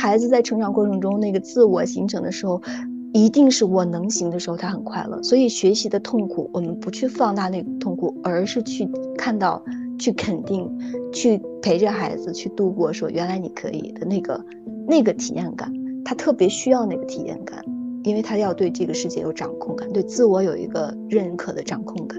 孩子在成长过程中那个自我形成的时候，一定是我能行的时候，他很快乐。所以学习的痛苦，我们不去放大那个痛苦，而是去看到、去肯定、去陪着孩子去度过，说原来你可以的那个那个体验感，他特别需要那个体验感，因为他要对这个世界有掌控感，对自我有一个认可的掌控感。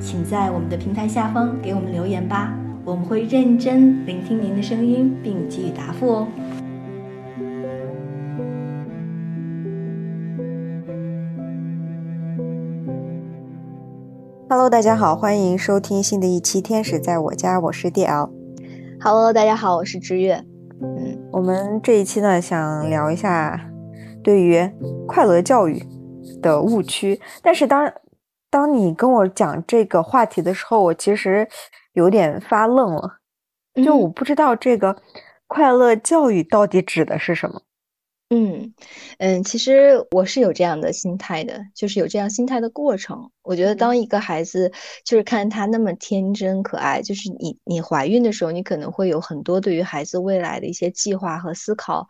请在我们的平台下方给我们留言吧，我们会认真聆听您的声音，并给予答复哦。Hello，大家好，欢迎收听新的一期《天使在我家》，我是 DL。Hello，大家好，我是知月。嗯，我们这一期呢，想聊一下对于快乐教育的误区，但是当。当你跟我讲这个话题的时候，我其实有点发愣了，就我不知道这个快乐教育到底指的是什么。嗯嗯，其实我是有这样的心态的，就是有这样心态的过程。我觉得当一个孩子，就是看他那么天真可爱，就是你你怀孕的时候，你可能会有很多对于孩子未来的一些计划和思考。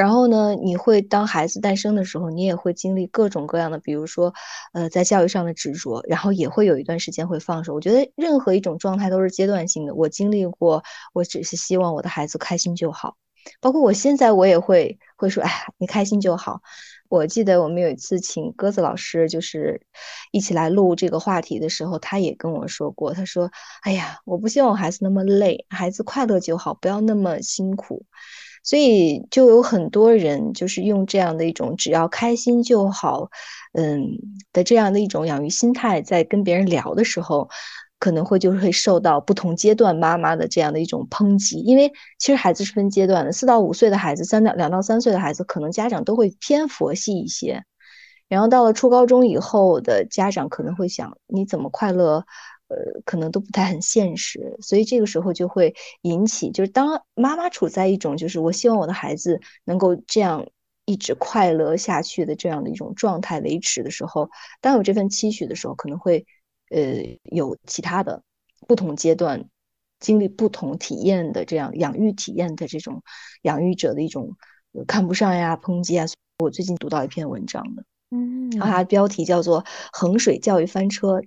然后呢，你会当孩子诞生的时候，你也会经历各种各样的，比如说，呃，在教育上的执着，然后也会有一段时间会放手。我觉得任何一种状态都是阶段性的。我经历过，我只是希望我的孩子开心就好。包括我现在，我也会会说，哎，你开心就好。我记得我们有一次请鸽子老师，就是一起来录这个话题的时候，他也跟我说过，他说，哎呀，我不希望我孩子那么累，孩子快乐就好，不要那么辛苦。所以就有很多人就是用这样的一种只要开心就好，嗯的这样的一种养育心态，在跟别人聊的时候，可能会就会受到不同阶段妈妈的这样的一种抨击。因为其实孩子是分阶段的，四到五岁的孩子，三到两到三岁的孩子，可能家长都会偏佛系一些，然后到了初高中以后的家长可能会想，你怎么快乐？呃，可能都不太很现实，所以这个时候就会引起，就是当妈妈处在一种就是我希望我的孩子能够这样一直快乐下去的这样的一种状态维持的时候，当有这份期许的时候，可能会呃有其他的不同阶段经历不同体验的这样养育体验的这种养育者的一种看不上呀、抨击啊。我最近读到一篇文章的，嗯，然后它标题叫做《衡水教育翻车》。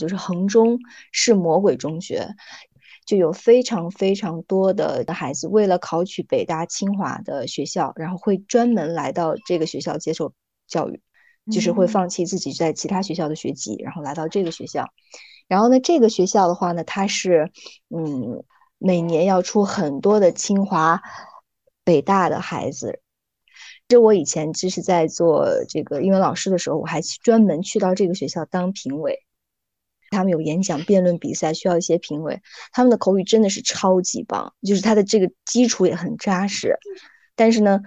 就是衡中是魔鬼中学，就有非常非常多的孩子为了考取北大清华的学校，然后会专门来到这个学校接受教育，就是会放弃自己在其他学校的学籍，然后来到这个学校。然后呢，这个学校的话呢，它是嗯，每年要出很多的清华、北大的孩子。就我以前就是在做这个英文老师的时候，我还专门去到这个学校当评委。他们有演讲、辩论比赛，需要一些评委。他们的口语真的是超级棒，就是他的这个基础也很扎实。但是呢，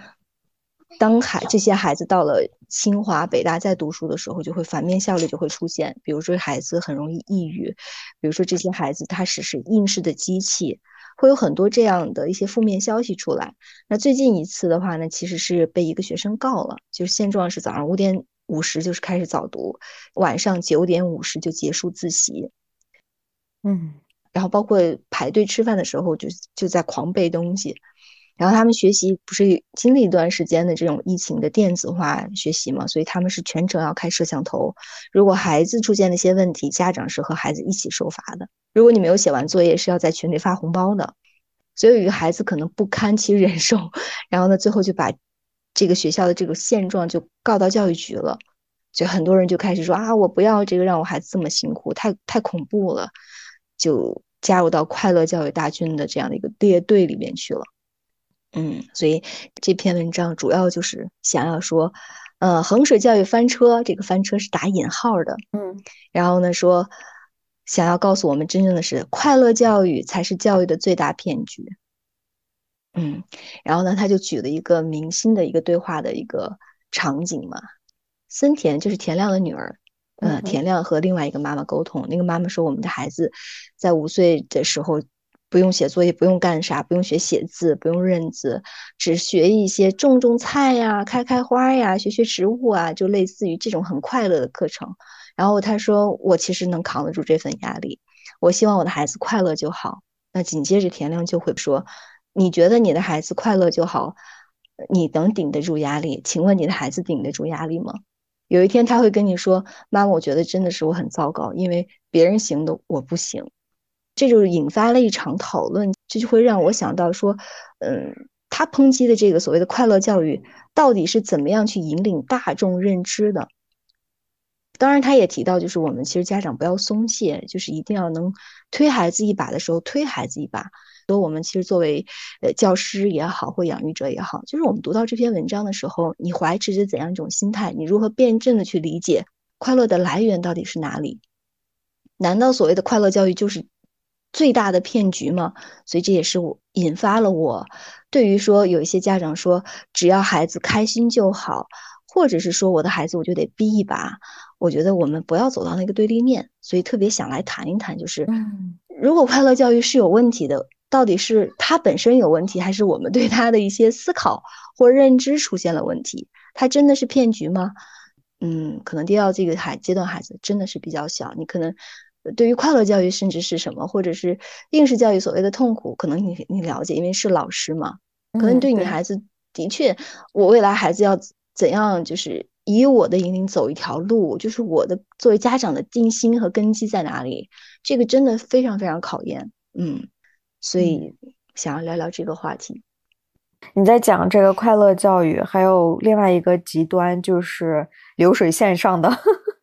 当孩这些孩子到了清华、北大在读书的时候，就会反面效力就会出现。比如说，孩子很容易抑郁；比如说，这些孩子他只是应试的机器，会有很多这样的一些负面消息出来。那最近一次的话呢，其实是被一个学生告了，就是现状是早上五点。五十就是开始早读，晚上九点五十就结束自习，嗯，然后包括排队吃饭的时候就就在狂背东西，然后他们学习不是经历一段时间的这种疫情的电子化学习嘛，所以他们是全程要开摄像头，如果孩子出现了一些问题，家长是和孩子一起受罚的，如果你没有写完作业是要在群里发红包的，所以有一个孩子可能不堪其 忍受，然后呢最后就把。这个学校的这个现状就告到教育局了，就很多人就开始说啊，我不要这个让我孩子这么辛苦，太太恐怖了，就加入到快乐教育大军的这样的一个列队里面去了。嗯，所以这篇文章主要就是想要说，呃，衡水教育翻车，这个翻车是打引号的。嗯，然后呢说，想要告诉我们，真正的是快乐教育才是教育的最大骗局。嗯，然后呢，他就举了一个明星的一个对话的一个场景嘛，森田就是田亮的女儿，呃，田亮和另外一个妈妈沟通，那个妈妈说，我们的孩子在五岁的时候不用写作业，不用干啥，不用学写字，不用认字，只学一些种种菜呀，开开花呀，学学植物啊，就类似于这种很快乐的课程。然后他说，我其实能扛得住这份压力，我希望我的孩子快乐就好。那紧接着田亮就会说。你觉得你的孩子快乐就好，你能顶得住压力？请问你的孩子顶得住压力吗？有一天他会跟你说：“妈妈，我觉得真的是我很糟糕，因为别人行的我不行。”这就引发了一场讨论，这就会让我想到说，嗯，他抨击的这个所谓的快乐教育，到底是怎么样去引领大众认知的？当然，他也提到，就是我们其实家长不要松懈，就是一定要能推孩子一把的时候推孩子一把。说我们其实作为呃教师也好，或养育者也好，就是我们读到这篇文章的时候，你怀持着怎样一种心态？你如何辩证的去理解快乐的来源到底是哪里？难道所谓的快乐教育就是最大的骗局吗？所以这也是我引发了我对于说有一些家长说只要孩子开心就好，或者是说我的孩子我就得逼一把，我觉得我们不要走到那个对立面，所以特别想来谈一谈，就是如果快乐教育是有问题的。到底是他本身有问题，还是我们对他的一些思考或认知出现了问题？他真的是骗局吗？嗯，可能第二这个孩阶段孩子真的是比较小，你可能对于快乐教育甚至是什么，或者是应试教育所谓的痛苦，可能你你了解，因为是老师嘛，可能对你孩子的确，我未来孩子要怎样，就是以我的引领走一条路，就是我的作为家长的定心和根基在哪里？这个真的非常非常考验，嗯。所以想要聊聊这个话题。你在讲这个快乐教育，还有另外一个极端，就是流水线上的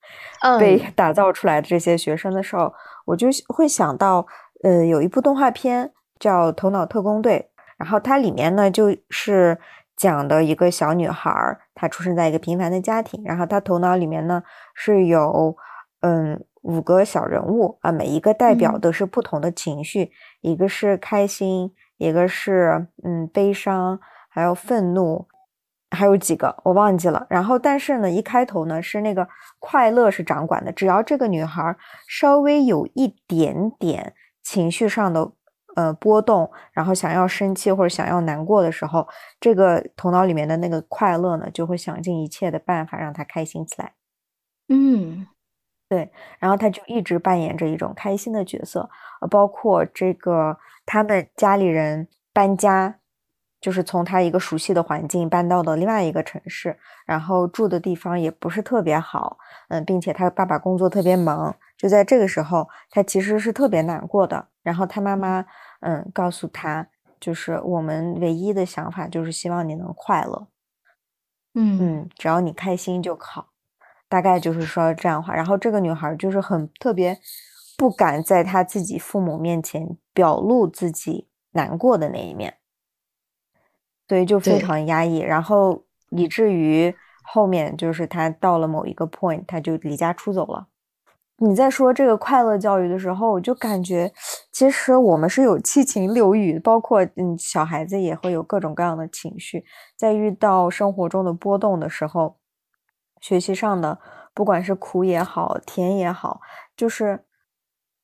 被打造出来的这些学生的时候，我就会想到，呃，有一部动画片叫《头脑特工队》，然后它里面呢就是讲的一个小女孩，她出生在一个平凡的家庭，然后她头脑里面呢是有，嗯。五个小人物啊，每一个代表都是不同的情绪，一个是开心，一个是嗯悲伤，还有愤怒，还有几个我忘记了。然后，但是呢，一开头呢是那个快乐是掌管的，只要这个女孩稍微有一点点情绪上的呃波动，然后想要生气或者想要难过的时候，这个头脑里面的那个快乐呢就会想尽一切的办法让她开心起来。嗯。对，然后他就一直扮演着一种开心的角色，呃，包括这个他们家里人搬家，就是从他一个熟悉的环境搬到了另外一个城市，然后住的地方也不是特别好，嗯，并且他爸爸工作特别忙，就在这个时候，他其实是特别难过的。然后他妈妈，嗯，告诉他，就是我们唯一的想法就是希望你能快乐，嗯嗯，只要你开心就好。大概就是说这样话，然后这个女孩就是很特别，不敢在她自己父母面前表露自己难过的那一面，所以就非常压抑，然后以至于后面就是她到了某一个 point，她就离家出走了。你在说这个快乐教育的时候，我就感觉其实我们是有七情六欲，包括嗯小孩子也会有各种各样的情绪，在遇到生活中的波动的时候。学习上的，不管是苦也好，甜也好，就是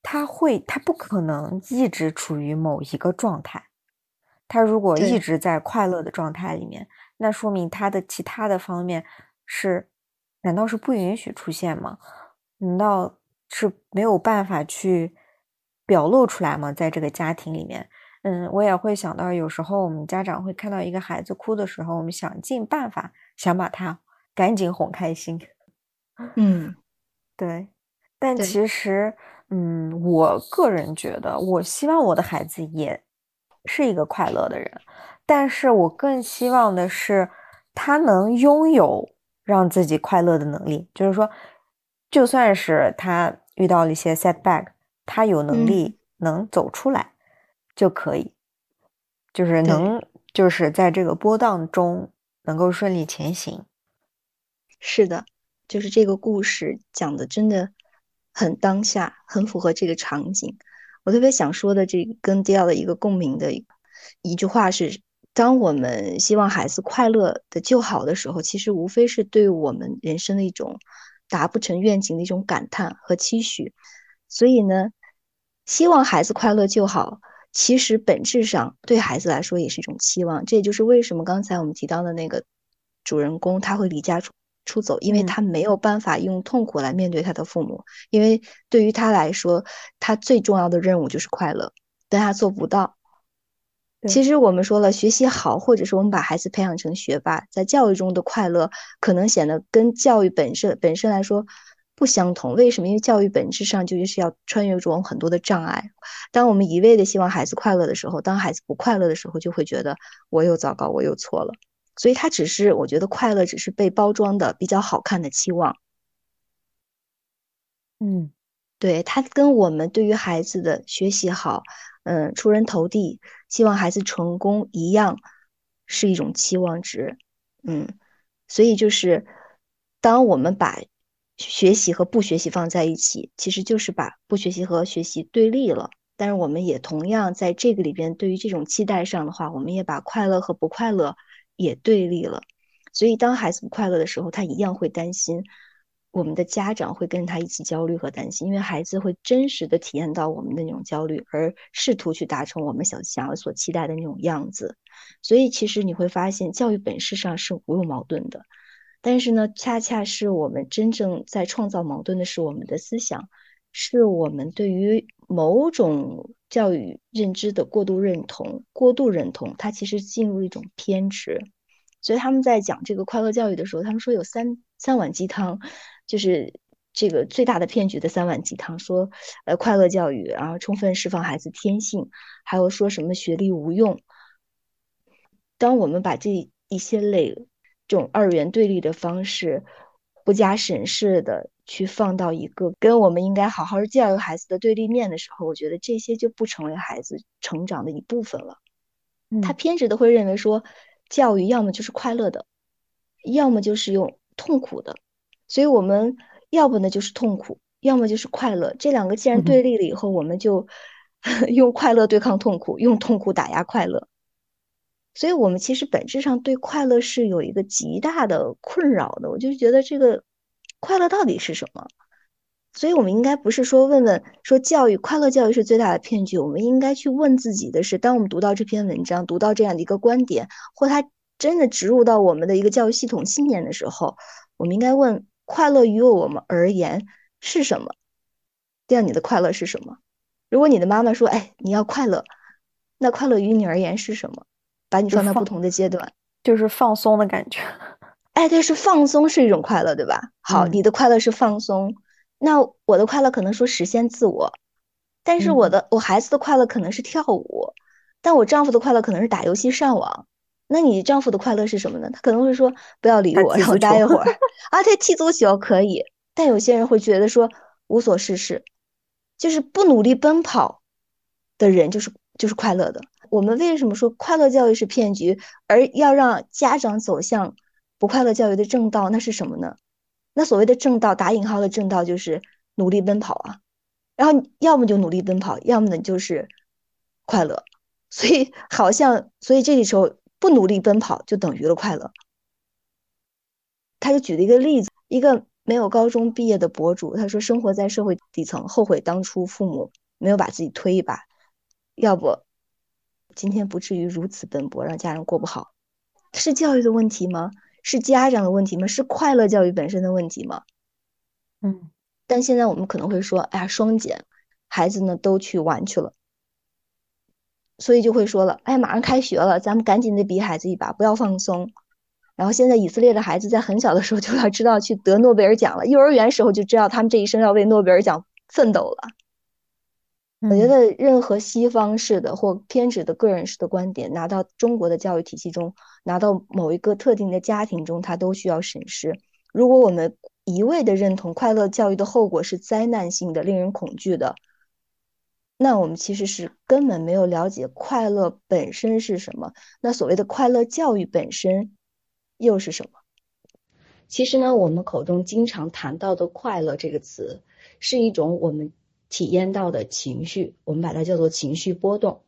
他会，他不可能一直处于某一个状态。他如果一直在快乐的状态里面，那说明他的其他的方面是，难道是不允许出现吗？难道是没有办法去表露出来吗？在这个家庭里面，嗯，我也会想到，有时候我们家长会看到一个孩子哭的时候，我们想尽办法想把他。赶紧哄开心，嗯，对，但其实，嗯，我个人觉得，我希望我的孩子也是一个快乐的人，但是我更希望的是他能拥有让自己快乐的能力，就是说，就算是他遇到了一些 setback，他有能力能走出来就可以，就是能，就是在这个波荡中能够顺利前行。是的，就是这个故事讲的真的很当下，很符合这个场景。我特别想说的，这跟迪奥的一个共鸣的一句话是：当我们希望孩子快乐的就好的时候，其实无非是对我们人生的一种达不成愿景的一种感叹和期许。所以呢，希望孩子快乐就好，其实本质上对孩子来说也是一种期望。这也就是为什么刚才我们提到的那个主人公他会离家出。出走，因为他没有办法用痛苦来面对他的父母，因为对于他来说，他最重要的任务就是快乐，但他做不到。其实我们说了，学习好，或者是我们把孩子培养成学霸，在教育中的快乐，可能显得跟教育本身本身来说不相同。为什么？因为教育本质上就是要穿越种很多的障碍。当我们一味的希望孩子快乐的时候，当孩子不快乐的时候，就会觉得我又糟糕，我又错了。所以，他只是我觉得快乐只是被包装的比较好看的期望。嗯，对他跟我们对于孩子的学习好，嗯，出人头地，希望孩子成功一样，是一种期望值。嗯，所以就是当我们把学习和不学习放在一起，其实就是把不学习和学习对立了。但是我们也同样在这个里边，对于这种期待上的话，我们也把快乐和不快乐。也对立了，所以当孩子不快乐的时候，他一样会担心。我们的家长会跟他一起焦虑和担心，因为孩子会真实的体验到我们的那种焦虑，而试图去达成我们想想要所期待的那种样子。所以其实你会发现，教育本质上是无有矛盾的，但是呢，恰恰是我们真正在创造矛盾的是我们的思想，是我们对于某种。教育认知的过度认同、过度认同，它其实进入一种偏执。所以他们在讲这个快乐教育的时候，他们说有三三碗鸡汤，就是这个最大的骗局的三碗鸡汤。说呃快乐教育，然后充分释放孩子天性，还有说什么学历无用。当我们把这一些类这种二元对立的方式不加审视的。去放到一个跟我们应该好好教育孩子的对立面的时候，我觉得这些就不成为孩子成长的一部分了。他偏执的会认为说，教育要么就是快乐的，要么就是用痛苦的。所以我们要不呢就是痛苦，要么就是快乐。这两个既然对立了以后，我们就 用快乐对抗痛苦，用痛苦打压快乐。所以我们其实本质上对快乐是有一个极大的困扰的。我就觉得这个。快乐到底是什么？所以，我们应该不是说问问说教育快乐教育是最大的骗局。我们应该去问自己的是：当我们读到这篇文章，读到这样的一个观点，或它真的植入到我们的一个教育系统信念的时候，我们应该问：快乐于我们而言是什么？这样，你的快乐是什么？如果你的妈妈说：“哎，你要快乐”，那快乐于你而言是什么？把你放到不同的阶段，就是放松的感觉。哎，对，是放松是一种快乐，对吧？好，你的快乐是放松，那我的快乐可能说实现自我，但是我的我孩子的快乐可能是跳舞，但我丈夫的快乐可能是打游戏上网。那你丈夫的快乐是什么呢？他可能会说不要理我，让我待一会儿 啊，他，踢足球可以，但有些人会觉得说无所事事，就是不努力奔跑的人就是就是快乐的。我们为什么说快乐教育是骗局，而要让家长走向？不快乐教育的正道那是什么呢？那所谓的正道打引号的正道就是努力奔跑啊，然后要么就努力奔跑，要么呢就是快乐。所以好像，所以这个时候不努力奔跑就等于了快乐。他就举了一个例子，一个没有高中毕业的博主，他说生活在社会底层，后悔当初父母没有把自己推一把，要不今天不至于如此奔波，让家人过不好。是教育的问题吗？是家长的问题吗？是快乐教育本身的问题吗？嗯，但现在我们可能会说，哎呀，双减，孩子呢都去玩去了，所以就会说了，哎，马上开学了，咱们赶紧得逼孩子一把，不要放松。然后现在以色列的孩子在很小的时候就要知道去得诺贝尔奖了，幼儿园时候就知道他们这一生要为诺贝尔奖奋斗了。我觉得任何西方式的或偏执的个人式的观点拿到中国的教育体系中，拿到某一个特定的家庭中，它都需要审视。如果我们一味的认同快乐教育的后果是灾难性的、令人恐惧的，那我们其实是根本没有了解快乐本身是什么。那所谓的快乐教育本身又是什么？其实呢，我们口中经常谈到的“快乐”这个词。是一种我们体验到的情绪，我们把它叫做情绪波动。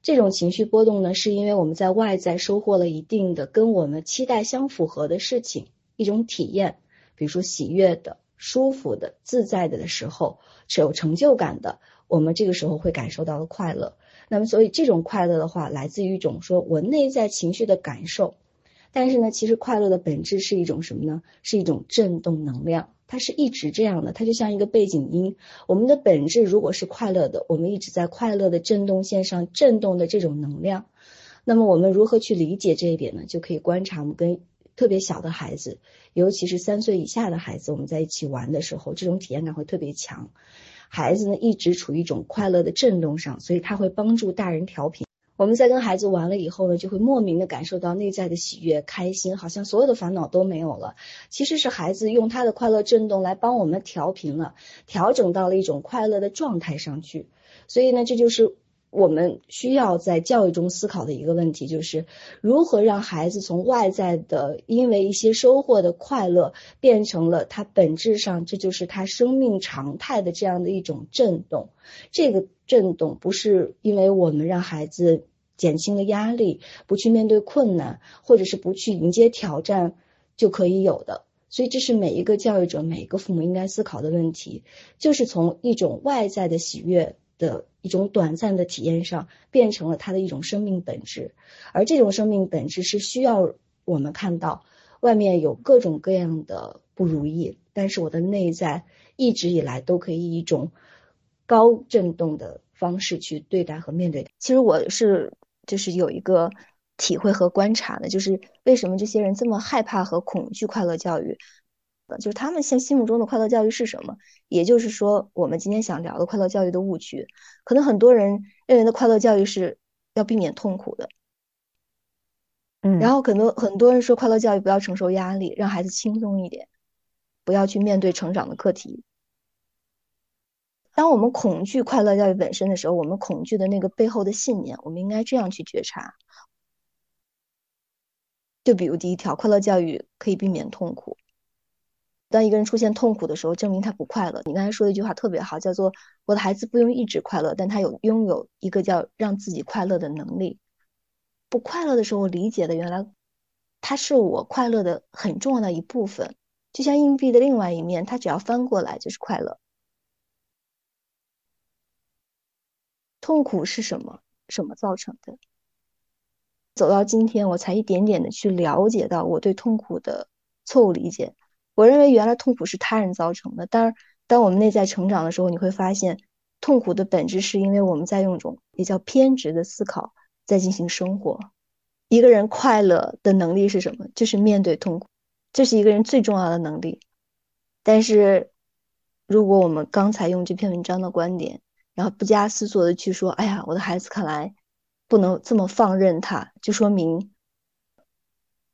这种情绪波动呢，是因为我们在外在收获了一定的跟我们期待相符合的事情，一种体验，比如说喜悦的、舒服的、自在的的时候，是有成就感的，我们这个时候会感受到了快乐。那么，所以这种快乐的话，来自于一种说我内在情绪的感受。但是呢，其实快乐的本质是一种什么呢？是一种振动能量，它是一直这样的，它就像一个背景音。我们的本质如果是快乐的，我们一直在快乐的振动线上振动的这种能量。那么我们如何去理解这一点呢？就可以观察我们跟特别小的孩子，尤其是三岁以下的孩子，我们在一起玩的时候，这种体验感会特别强。孩子呢一直处于一种快乐的震动上，所以他会帮助大人调频。我们在跟孩子玩了以后呢，就会莫名的感受到内在的喜悦、开心，好像所有的烦恼都没有了。其实是孩子用他的快乐振动来帮我们调频了，调整到了一种快乐的状态上去。所以呢，这就是。我们需要在教育中思考的一个问题，就是如何让孩子从外在的因为一些收获的快乐，变成了他本质上这就是他生命常态的这样的一种震动。这个震动不是因为我们让孩子减轻了压力，不去面对困难，或者是不去迎接挑战就可以有的。所以，这是每一个教育者、每一个父母应该思考的问题，就是从一种外在的喜悦。的一种短暂的体验上，变成了他的一种生命本质，而这种生命本质是需要我们看到外面有各种各样的不如意，但是我的内在一直以来都可以一种高振动的方式去对待和面对。其实我是就是有一个体会和观察的，就是为什么这些人这么害怕和恐惧快乐教育。就是他们现心目中的快乐教育是什么？也就是说，我们今天想聊的快乐教育的误区，可能很多人认为的快乐教育是要避免痛苦的，嗯，然后很多很多人说快乐教育不要承受压力，让孩子轻松一点，不要去面对成长的课题。当我们恐惧快乐教育本身的时候，我们恐惧的那个背后的信念，我们应该这样去觉察。就比如第一条，快乐教育可以避免痛苦。当一个人出现痛苦的时候，证明他不快乐。你刚才说的一句话特别好，叫做“我的孩子不用一直快乐，但他有拥有一个叫让自己快乐的能力。”不快乐的时候，我理解的原来他是我快乐的很重要的一部分，就像硬币的另外一面，它只要翻过来就是快乐。痛苦是什么？什么造成的？走到今天，我才一点点的去了解到我对痛苦的错误理解。我认为原来痛苦是他人造成的，但是当我们内在成长的时候，你会发现，痛苦的本质是因为我们在用一种比较偏执的思考在进行生活。一个人快乐的能力是什么？就是面对痛苦，这是一个人最重要的能力。但是，如果我们刚才用这篇文章的观点，然后不加思索的去说，哎呀，我的孩子看来不能这么放任他，就说明。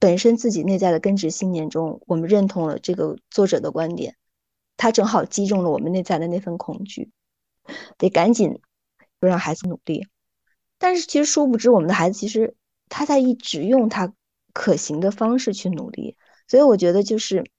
本身自己内在的根植信念中，我们认同了这个作者的观点，他正好击中了我们内在的那份恐惧，得赶紧就让孩子努力。但是其实殊不知，我们的孩子其实他在一直用他可行的方式去努力。所以我觉得就是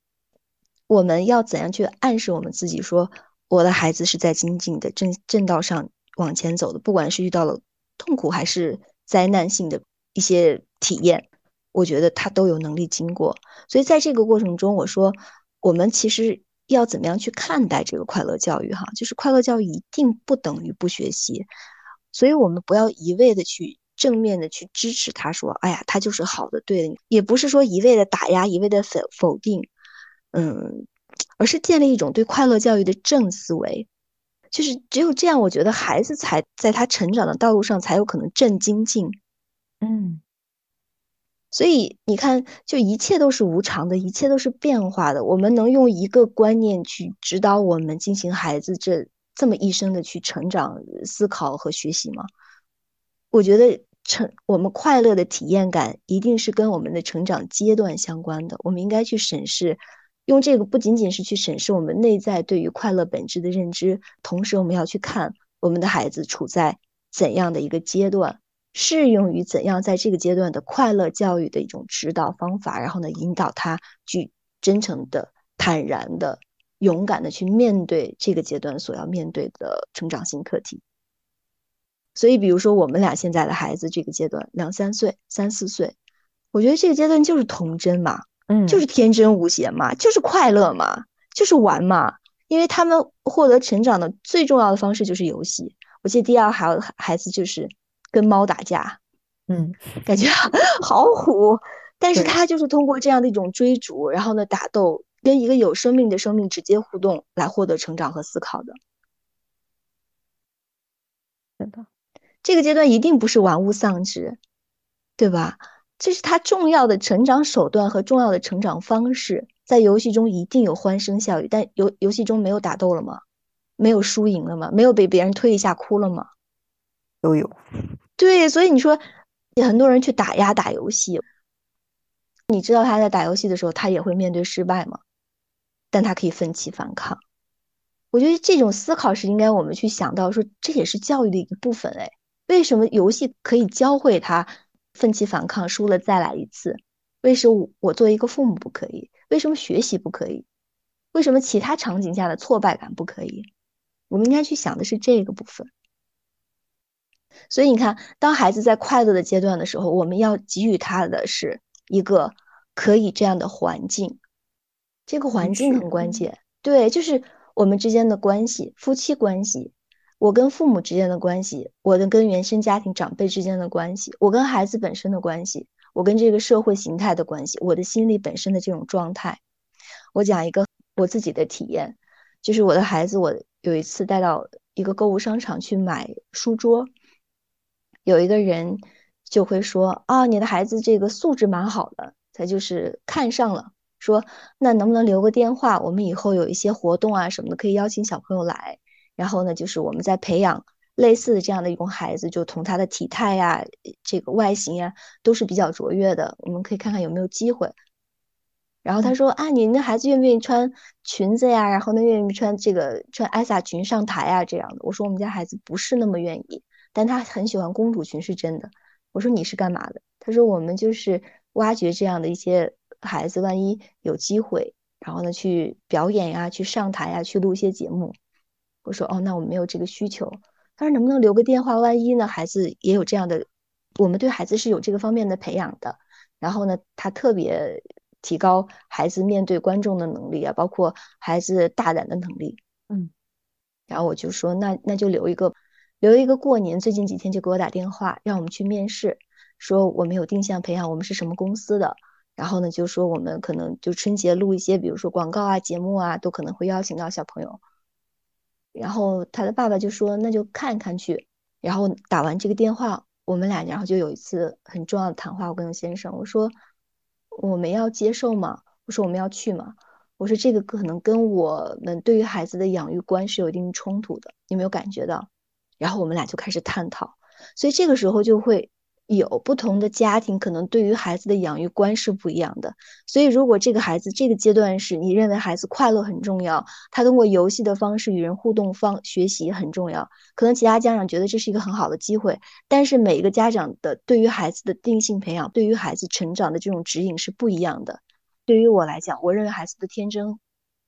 我们要怎样去暗示我们自己，说我的孩子是在精进的正正道上往前走的，不管是遇到了痛苦还是灾难性的一些体验。我觉得他都有能力经过，所以在这个过程中，我说我们其实要怎么样去看待这个快乐教育？哈，就是快乐教育一定不等于不学习，所以我们不要一味的去正面的去支持他，说哎呀，他就是好的，对的，也不是说一味的打压，一味的否否定，嗯，而是建立一种对快乐教育的正思维，就是只有这样，我觉得孩子才在他成长的道路上才有可能正精进，嗯。所以你看，就一切都是无常的，一切都是变化的。我们能用一个观念去指导我们进行孩子这这么一生的去成长、思考和学习吗？我觉得成我们快乐的体验感一定是跟我们的成长阶段相关的。我们应该去审视，用这个不仅仅是去审视我们内在对于快乐本质的认知，同时我们要去看我们的孩子处在怎样的一个阶段。适用于怎样在这个阶段的快乐教育的一种指导方法，然后呢，引导他去真诚的、坦然的、勇敢的去面对这个阶段所要面对的成长性课题。所以，比如说我们俩现在的孩子这个阶段两三岁、三四岁，我觉得这个阶段就是童真嘛，嗯，就是天真无邪嘛，就是快乐嘛，就是玩嘛。因为他们获得成长的最重要的方式就是游戏。我记得第二孩孩子就是跟猫打架，嗯，感觉 好虎，但是他就是通过这样的一种追逐，然后呢打斗，跟一个有生命的生命直接互动来获得成长和思考的。真的。这个阶段一定不是玩物丧志，对吧？这是他重要的成长手段和重要的成长方式。在游戏中一定有欢声笑语，但游游戏中没有打斗了吗？没有输赢了吗？没有被别人推一下哭了吗？都有。对，所以你说很多人去打压打游戏，你知道他在打游戏的时候，他也会面对失败吗？但他可以奋起反抗。我觉得这种思考是应该我们去想到，说这也是教育的一部分。哎。为什么游戏可以教会他奋起反抗，输了再来一次？为什么我作为一个父母不可以？为什么学习不可以？为什么其他场景下的挫败感不可以？我们应该去想的是这个部分。所以你看，当孩子在快乐的阶段的时候，我们要给予他的是一个可以这样的环境。这个环境很关键，对，就是我们之间的关系，夫妻关系。我跟父母之间的关系，我的跟原生家庭长辈之间的关系，我跟孩子本身的关系，我跟这个社会形态的关系，我的心理本身的这种状态。我讲一个我自己的体验，就是我的孩子，我有一次带到一个购物商场去买书桌，有一个人就会说啊，你的孩子这个素质蛮好的，他就是看上了，说那能不能留个电话，我们以后有一些活动啊什么的，可以邀请小朋友来。然后呢，就是我们在培养类似的这样的一种孩子，就从他的体态呀、这个外形呀，都是比较卓越的。我们可以看看有没有机会。然后他说：“啊，你那孩子愿不愿意穿裙子呀？然后呢，愿意穿这个穿艾萨裙上台啊？这样的。”我说：“我们家孩子不是那么愿意，但他很喜欢公主裙，是真的。”我说：“你是干嘛的？”他说：“我们就是挖掘这样的一些孩子，万一有机会，然后呢去表演呀，去上台呀，去录一些节目。”我说哦，那我们没有这个需求。他说能不能留个电话？万一呢？孩子也有这样的，我们对孩子是有这个方面的培养的。然后呢，他特别提高孩子面对观众的能力啊，包括孩子大胆的能力。嗯。然后我就说，那那就留一个，留一个过年。最近几天就给我打电话，让我们去面试，说我们有定向培养，我们是什么公司的。然后呢，就说我们可能就春节录一些，比如说广告啊、节目啊，都可能会邀请到小朋友。然后他的爸爸就说：“那就看看去。”然后打完这个电话，我们俩然后就有一次很重要的谈话。我跟先生我说：“我们要接受吗？”我说：“我们要去吗？”我说：“这个可能跟我们对于孩子的养育观是有一定冲突的，你没有感觉到？”然后我们俩就开始探讨，所以这个时候就会。有不同的家庭，可能对于孩子的养育观是不一样的。所以，如果这个孩子这个阶段是你认为孩子快乐很重要，他通过游戏的方式与人互动方学习很重要，可能其他家长觉得这是一个很好的机会。但是每一个家长的对于孩子的定性培养，对于孩子成长的这种指引是不一样的。对于我来讲，我认为孩子的天真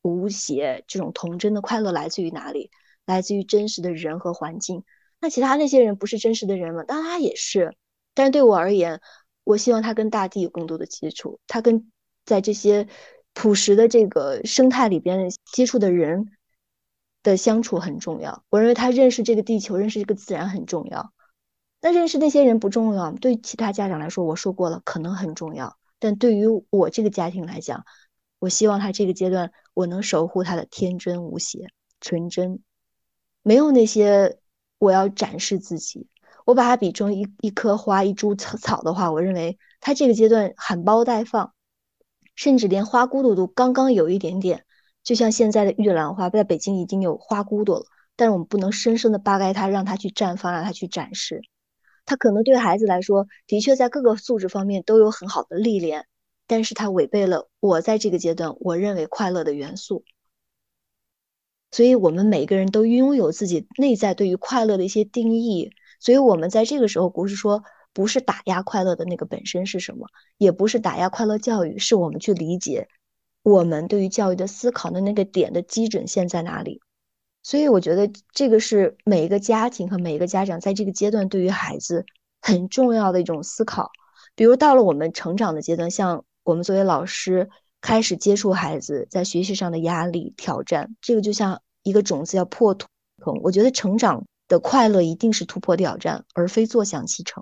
无邪、这种童真的快乐来自于哪里？来自于真实的人和环境。那其他那些人不是真实的人吗？当然他也是。但是对我而言，我希望他跟大地有更多的接触，他跟在这些朴实的这个生态里边接触的人的相处很重要。我认为他认识这个地球、认识这个自然很重要。那认识那些人不重要，对其他家长来说，我说过了，可能很重要。但对于我这个家庭来讲，我希望他这个阶段，我能守护他的天真无邪、纯真，没有那些我要展示自己。我把它比成一一棵花、一株草草的话，我认为它这个阶段含苞待放，甚至连花骨朵都刚刚有一点点。就像现在的玉兰花，在北京已经有花骨朵了，但是我们不能深深的扒开它，让它去绽放，让它去展示。它可能对孩子来说，的确在各个素质方面都有很好的历练，但是它违背了我在这个阶段我认为快乐的元素。所以，我们每个人都拥有自己内在对于快乐的一些定义。所以，我们在这个时候不是说不是打压快乐的那个本身是什么，也不是打压快乐教育，是我们去理解我们对于教育的思考的那个点的基准线在哪里。所以我觉得这个是每一个家庭和每一个家长在这个阶段对于孩子很重要的一种思考。比如到了我们成长的阶段，像我们作为老师开始接触孩子在学习上的压力挑战，这个就像一个种子要破土。我觉得成长的快乐一定是突破挑战，而非坐享其成。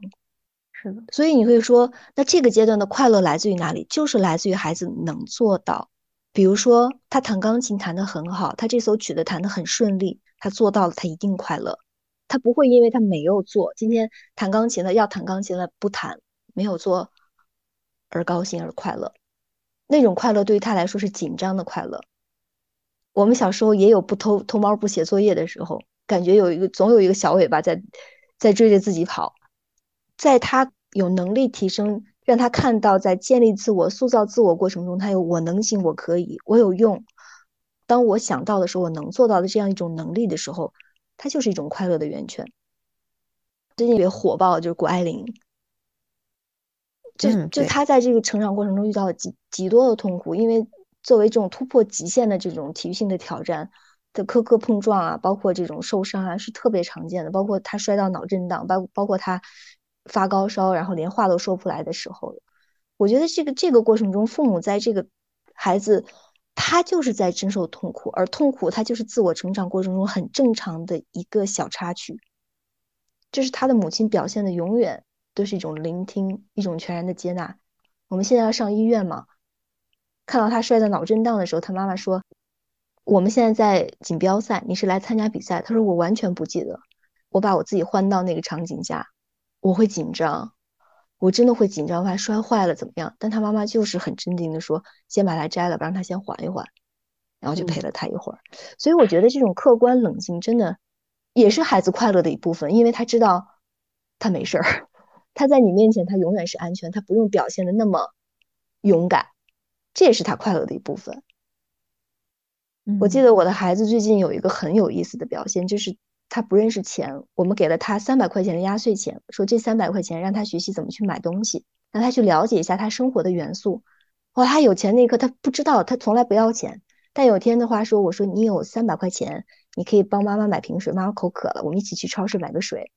是的，所以你会说，那这个阶段的快乐来自于哪里？就是来自于孩子能做到。比如说，他弹钢琴弹得很好，他这首曲子弹得很顺利，他做到了，他一定快乐。他不会因为他没有做，今天弹钢琴了要弹钢琴了不弹，没有做而高兴而快乐。那种快乐对于他来说是紧张的快乐。我们小时候也有不偷偷猫不写作业的时候，感觉有一个总有一个小尾巴在在追着自己跑，在他有能力提升。让他看到，在建立自我、塑造自我过程中，他有我能行，我可以，我有用。当我想到的时候，我能做到的这样一种能力的时候，它就是一种快乐的源泉。最近特别火爆就是谷爱凌，就就他在这个成长过程中遇到了极极多的痛苦，因为作为这种突破极限的这种体育性的挑战的磕磕碰撞啊，包括这种受伤啊，是特别常见的。包括他摔到脑震荡，包包括他。发高烧，然后连话都说不出来的时候，我觉得这个这个过程中，父母在这个孩子他就是在承受痛苦，而痛苦他就是自我成长过程中很正常的一个小插曲。这是他的母亲表现的，永远都是一种聆听，一种全然的接纳。我们现在要上医院嘛，看到他摔在脑震荡的时候，他妈妈说：“我们现在在锦标赛，你是来参加比赛。”他说：“我完全不记得，我把我自己换到那个场景下。”我会紧张，我真的会紧张，怕摔坏了怎么样？但他妈妈就是很镇定的说：“先把它摘了，不让他先缓一缓。”然后就陪了他一会儿。所以我觉得这种客观冷静真的也是孩子快乐的一部分，因为他知道他没事儿，他在你面前他永远是安全，他不用表现的那么勇敢，这也是他快乐的一部分。我记得我的孩子最近有一个很有意思的表现，就是。他不认识钱，我们给了他三百块钱的压岁钱，说这三百块钱让他学习怎么去买东西，让他去了解一下他生活的元素。哇，他有钱那一刻他不知道，他从来不要钱。但有天的话说，我说你有三百块钱，你可以帮妈妈买瓶水，妈妈口渴了，我们一起去超市买个水。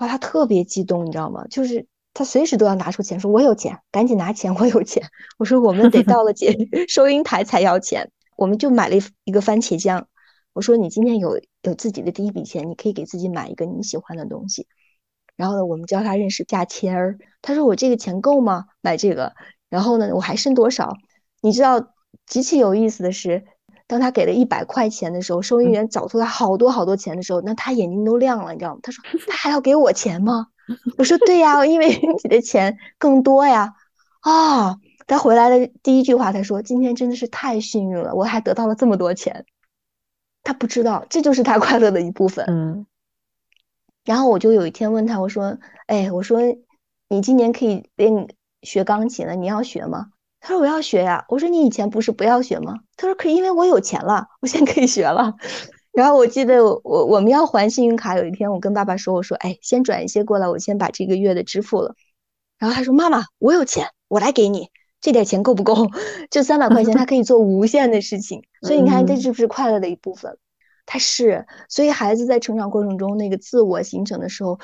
哇，他特别激动，你知道吗？就是他随时都要拿出钱，说我有钱，赶紧拿钱，我有钱。我说我们得到了姐 收银台才要钱，我们就买了一一个番茄酱。我说你今天有有自己的第一笔钱，你可以给自己买一个你喜欢的东西。然后呢，我们教他认识价签儿。他说我这个钱够吗？买这个。然后呢，我还剩多少？你知道极其有意思的是，当他给了一百块钱的时候，收银员找出来好多好多钱的时候，那他眼睛都亮了，你知道吗？他说 他还要给我钱吗？我说对呀，因为你的钱更多呀。啊，他回来的第一句话他说今天真的是太幸运了，我还得到了这么多钱。他不知道，这就是他 快乐的一部分。嗯，然后我就有一天问他，我说：“哎，我说你今年可以练学钢琴了，你要学吗？”他说：“我要学呀。”我说：“你以前不是不要学吗？”他说：“可因为我有钱了，我现在可以学了。”然后我记得我我我们要还信用卡，有一天我跟爸爸说：“我说，哎，先转一些过来，我先把这个月的支付了。”然后他说：“妈妈，我有钱，我来给你。”这点钱够不够？这三百块钱，他可以做无限的事情。所以你看，这是不是快乐的一部分？他是。所以孩子在成长过程中，那个自我形成的时候，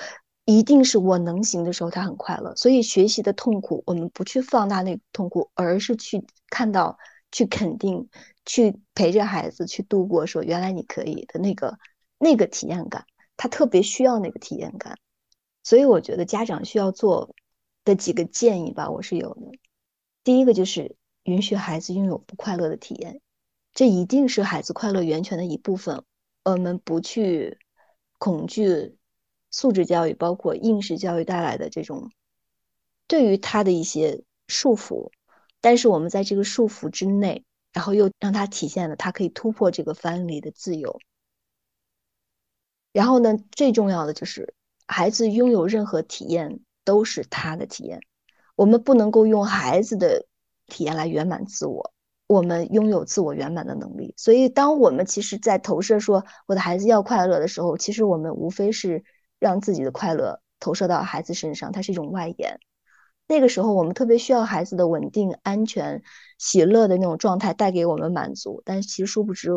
一定是我能行的时候，他很快乐。所以学习的痛苦，我们不去放大那个痛苦，而是去看到、去肯定、去陪着孩子去度过，说原来你可以的那个那个体验感，他特别需要那个体验感。所以我觉得家长需要做的几个建议吧，我是有的。第一个就是允许孩子拥有不快乐的体验，这一定是孩子快乐源泉的一部分。我们不去恐惧素质教育，包括应试教育带来的这种对于他的一些束缚，但是我们在这个束缚之内，然后又让他体现了他可以突破这个藩篱的自由。然后呢，最重要的就是孩子拥有任何体验都是他的体验。我们不能够用孩子的体验来圆满自我，我们拥有自我圆满的能力。所以，当我们其实，在投射说我的孩子要快乐的时候，其实我们无非是让自己的快乐投射到孩子身上，它是一种外延。那个时候我们特别需要孩子的稳定、安全、喜乐的那种状态带给我们满足，但是其实殊不知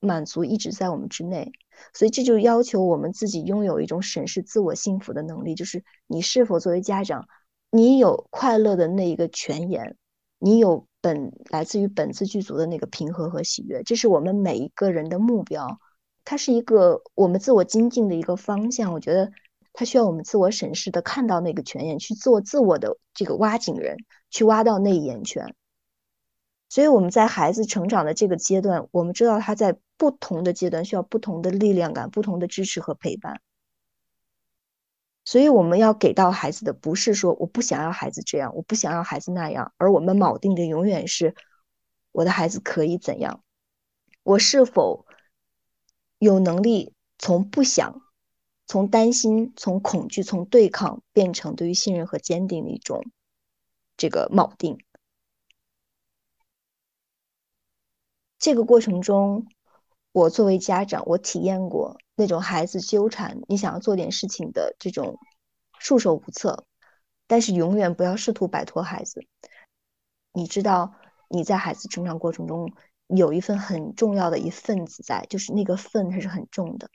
满足一直在我们之内，所以这就要求我们自己拥有一种审视自我幸福的能力，就是你是否作为家长，你有快乐的那一个泉眼，你有本来自于本自具足的那个平和和喜悦，这是我们每一个人的目标，它是一个我们自我精进的一个方向，我觉得。它需要我们自我审视的看到那个泉眼，去做自我的这个挖井人，去挖到那眼泉。所以我们在孩子成长的这个阶段，我们知道他在不同的阶段需要不同的力量感、不同的支持和陪伴。所以我们要给到孩子的不是说我不想要孩子这样，我不想要孩子那样，而我们铆定的永远是我的孩子可以怎样，我是否有能力从不想。从担心、从恐惧、从对抗变成对于信任和坚定的一种这个锚定。这个过程中，我作为家长，我体验过那种孩子纠缠，你想要做点事情的这种束手无策，但是永远不要试图摆脱孩子。你知道你在孩子成长过程中有一份很重要的一份子在，就是那个份它是很重的。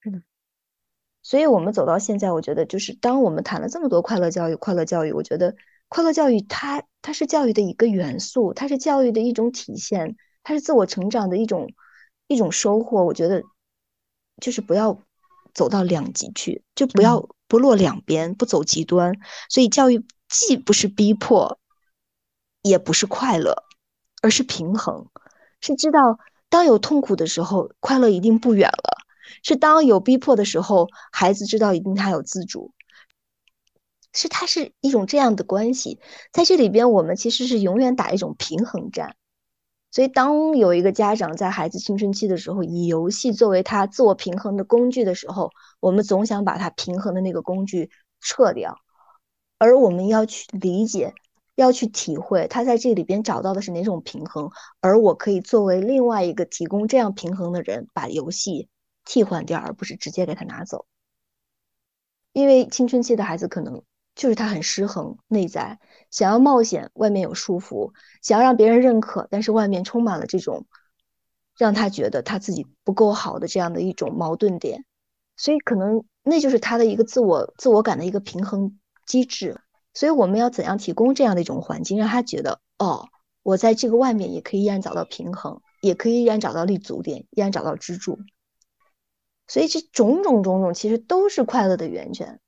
是的，所以我们走到现在，我觉得就是当我们谈了这么多快乐教育，快乐教育，我觉得快乐教育它它是教育的一个元素，它是教育的一种体现，它是自我成长的一种一种收获。我觉得就是不要走到两极去，就不要不落两边，不走极端。所以教育既不是逼迫，也不是快乐，而是平衡，是知道当有痛苦的时候，快乐一定不远了。是当有逼迫的时候，孩子知道一定他有自主，是它是一种这样的关系，在这里边我们其实是永远打一种平衡战，所以当有一个家长在孩子青春期的时候，以游戏作为他自我平衡的工具的时候，我们总想把他平衡的那个工具撤掉，而我们要去理解，要去体会他在这里边找到的是哪种平衡，而我可以作为另外一个提供这样平衡的人，把游戏。替换掉，而不是直接给他拿走。因为青春期的孩子可能就是他很失衡，内在想要冒险，外面有束缚；想要让别人认可，但是外面充满了这种让他觉得他自己不够好的这样的一种矛盾点。所以可能那就是他的一个自我自我感的一个平衡机制。所以我们要怎样提供这样的一种环境，让他觉得哦，我在这个外面也可以依然找到平衡，也可以依然找到立足点，依然找到支柱。所以这种种种种，其实都是快乐的源泉。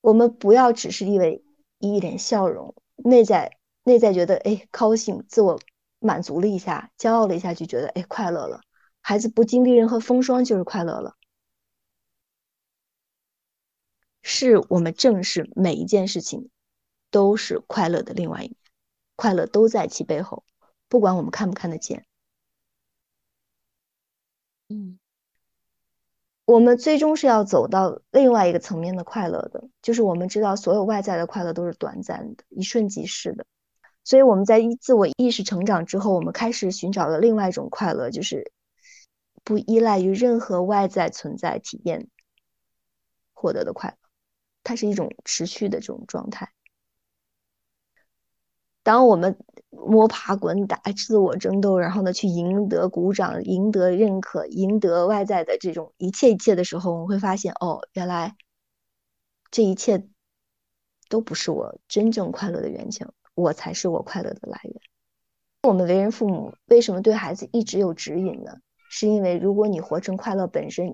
我们不要只是因为一脸笑容，内在内在觉得哎高兴，自我满足了一下，骄傲了一下，就觉得哎快乐了。孩子不经历任何风霜就是快乐了。是我们正视每一件事情都是快乐的另外一面，快乐都在其背后，不管我们看不看得见。嗯。我们最终是要走到另外一个层面的快乐的，就是我们知道所有外在的快乐都是短暂的、一瞬即逝的，所以我们在自我意识成长之后，我们开始寻找了另外一种快乐，就是不依赖于任何外在存在体验获得的快乐，它是一种持续的这种状态。当我们摸爬滚打、自我争斗，然后呢，去赢得鼓掌、赢得认可、赢得外在的这种一切一切的时候，我们会发现，哦，原来这一切都不是我真正快乐的源泉，我才是我快乐的来源。我们为人父母，为什么对孩子一直有指引呢？是因为如果你活成快乐本身，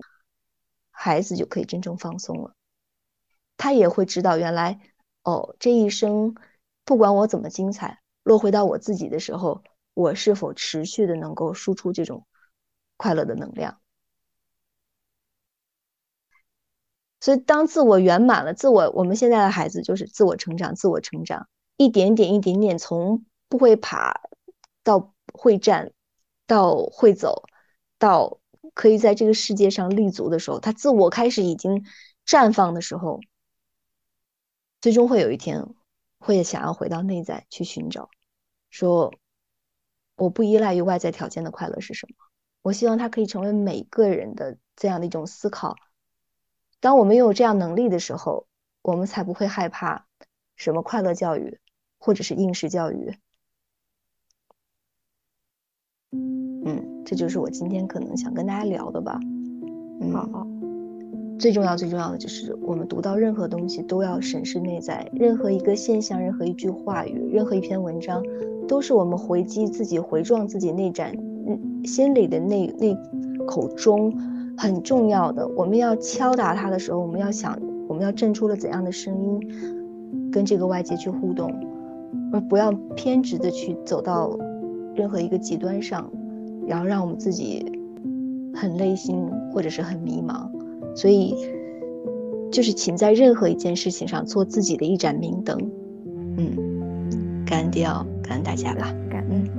孩子就可以真正放松了，他也会知道，原来，哦，这一生。不管我怎么精彩，落回到我自己的时候，我是否持续的能够输出这种快乐的能量？所以，当自我圆满了，自我，我们现在的孩子就是自我成长，自我成长，一点点，一点点，从不会爬到会站，到会走，到可以在这个世界上立足的时候，他自我开始已经绽放的时候，最终会有一天。会想要回到内在去寻找，说我不依赖于外在条件的快乐是什么？我希望它可以成为每个人的这样的一种思考。当我们有这样能力的时候，我们才不会害怕什么快乐教育，或者是应试教育。嗯，这就是我今天可能想跟大家聊的吧嗯。好，最重要最重要的就是我们读到任何东西都要审视内在，任何一个现象，任何一句话语，任何一篇文章，都是我们回击自己、回撞自己内盏嗯心里的那那口钟，很重要的。我们要敲打它的时候，我们要想，我们要震出了怎样的声音，跟这个外界去互动，而不要偏执的去走到。任何一个极端上，然后让我们自己很内心或者是很迷茫，所以就是请在任何一件事情上做自己的一盏明灯。嗯，感恩迪奥，感恩大家吧，感恩。